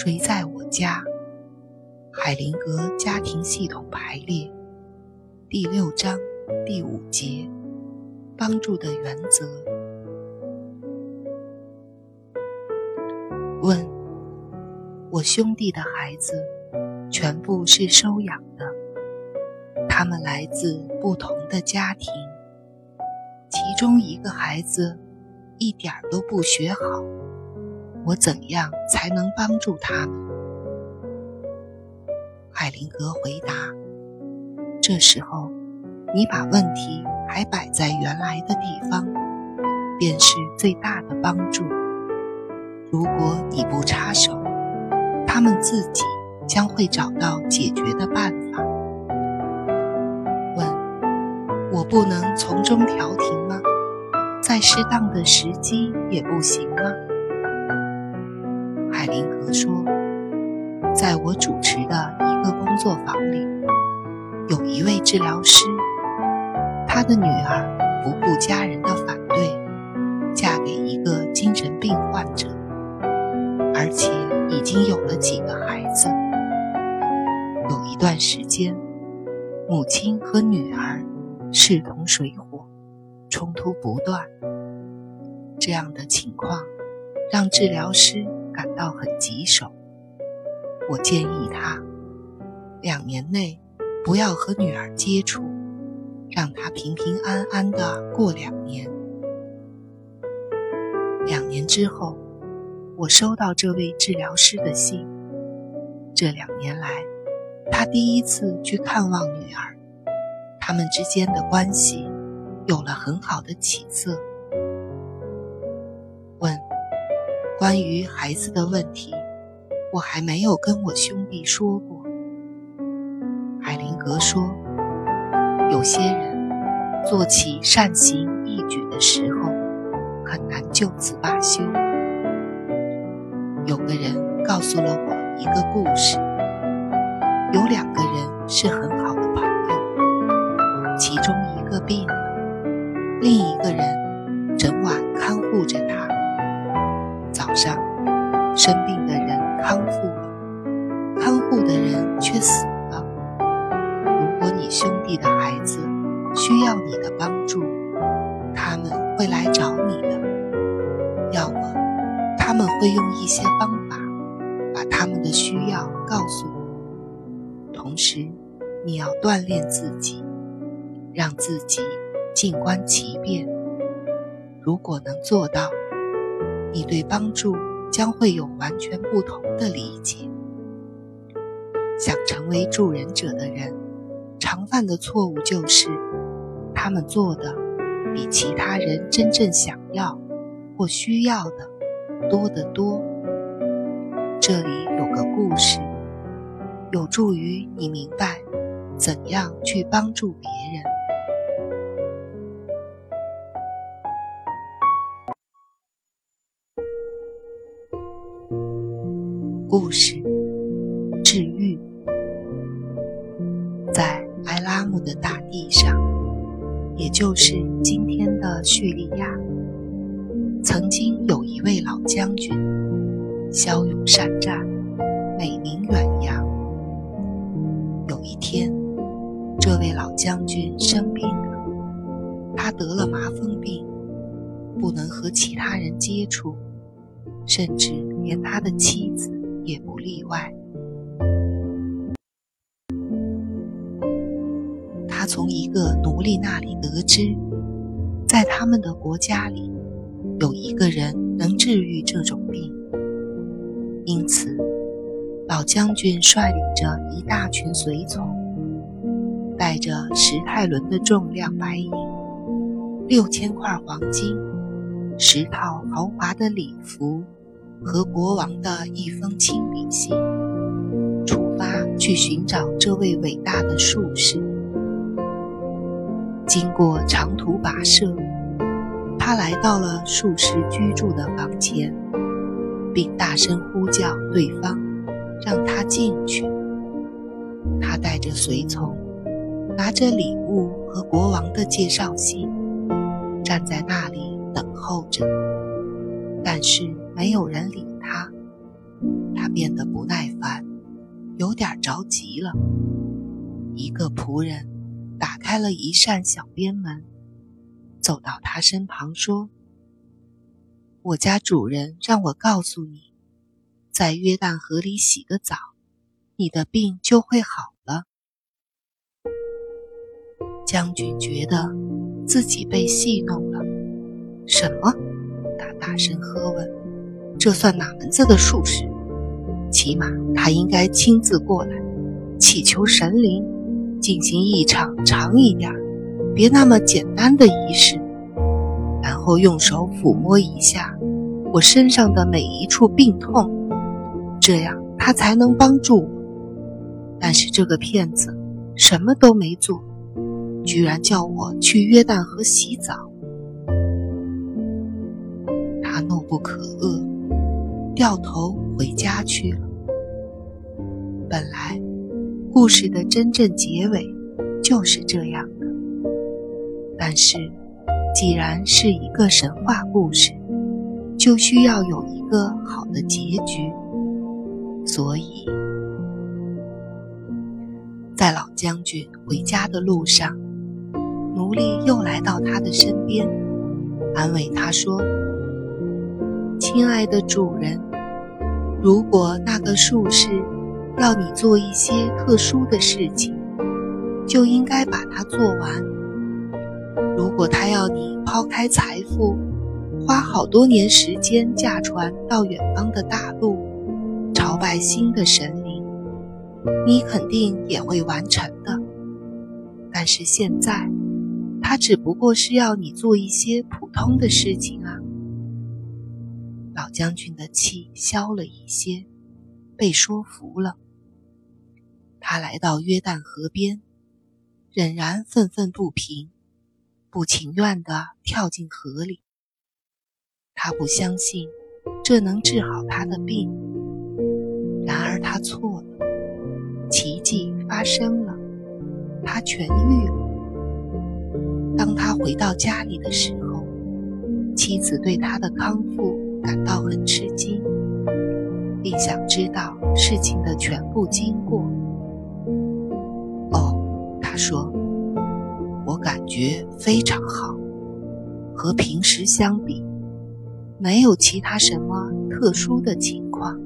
谁在我家？海灵格家庭系统排列第六章第五节：帮助的原则。问：我兄弟的孩子全部是收养的，他们来自不同的家庭，其中一个孩子一点儿都不学好。我怎样才能帮助他们？海灵格回答：“这时候，你把问题还摆在原来的地方，便是最大的帮助。如果你不插手，他们自己将会找到解决的办法。”问：“我不能从中调停吗？在适当的时机也不行吗？”海林格说：“在我主持的一个工作坊里，有一位治疗师，他的女儿不顾家人的反对，嫁给一个精神病患者，而且已经有了几个孩子。有一段时间，母亲和女儿势同水火，冲突不断。这样的情况让治疗师。”感到很棘手，我建议他两年内不要和女儿接触，让她平平安安的过两年。两年之后，我收到这位治疗师的信。这两年来，他第一次去看望女儿，他们之间的关系有了很好的起色。关于孩子的问题，我还没有跟我兄弟说过。海灵格说，有些人做起善行义举的时候，很难就此罢休。有个人告诉了我一个故事：有两个人是很好的朋友，其中一个病了，另一个人整晚看护着他。上，生病的人康复了，看护的人却死了。如果你兄弟的孩子需要你的帮助，他们会来找你的；要么，他们会用一些方法把他们的需要告诉你。同时，你要锻炼自己，让自己静观其变。如果能做到。你对帮助将会有完全不同的理解。想成为助人者的人，常犯的错误就是，他们做的比其他人真正想要或需要的多得多。这里有个故事，有助于你明白怎样去帮助别人。故事治愈，在埃拉姆的大地上，也就是今天的叙利亚，曾经有一位老将军，骁勇善战，美名远扬。有一天，这位老将军生病了，他得了麻风病，不能和其他人接触，甚至连他的妻子。也不例外。他从一个奴隶那里得知，在他们的国家里，有一个人能治愈这种病。因此，老将军率领着一大群随从，带着十泰伦的重量白银、六千块黄金、十套豪华的礼服。和国王的一封亲笔信，出发去寻找这位伟大的术士。经过长途跋涉，他来到了术士居住的房间，并大声呼叫对方，让他进去。他带着随从，拿着礼物和国王的介绍信，站在那里等候着。但是。没有人理他，他变得不耐烦，有点着急了。一个仆人打开了一扇小边门，走到他身旁说：“我家主人让我告诉你，在约旦河里洗个澡，你的病就会好了。”将军觉得自己被戏弄了。什么？他大声喝问：“这算哪门子的术士？起码他应该亲自过来，祈求神灵进行一场长一点、别那么简单的仪式，然后用手抚摸一下我身上的每一处病痛，这样他才能帮助我。但是这个骗子什么都没做，居然叫我去约旦河洗澡。”他怒不可遏，掉头回家去了。本来，故事的真正结尾就是这样的。但是，既然是一个神话故事，就需要有一个好的结局。所以，在老将军回家的路上，奴隶又来到他的身边，安慰他说。亲爱的主人，如果那个术士要你做一些特殊的事情，就应该把它做完。如果他要你抛开财富，花好多年时间驾船到远方的大陆，朝拜新的神灵，你肯定也会完成的。但是现在，他只不过是要你做一些普通的事情啊。老将军的气消了一些，被说服了。他来到约旦河边，仍然愤愤不平，不情愿地跳进河里。他不相信这能治好他的病，然而他错了，奇迹发生了，他痊愈了。当他回到家里的时候，妻子对他的康复。感到很吃惊，并想知道事情的全部经过。哦，他说：“我感觉非常好，和平时相比，没有其他什么特殊的情况。”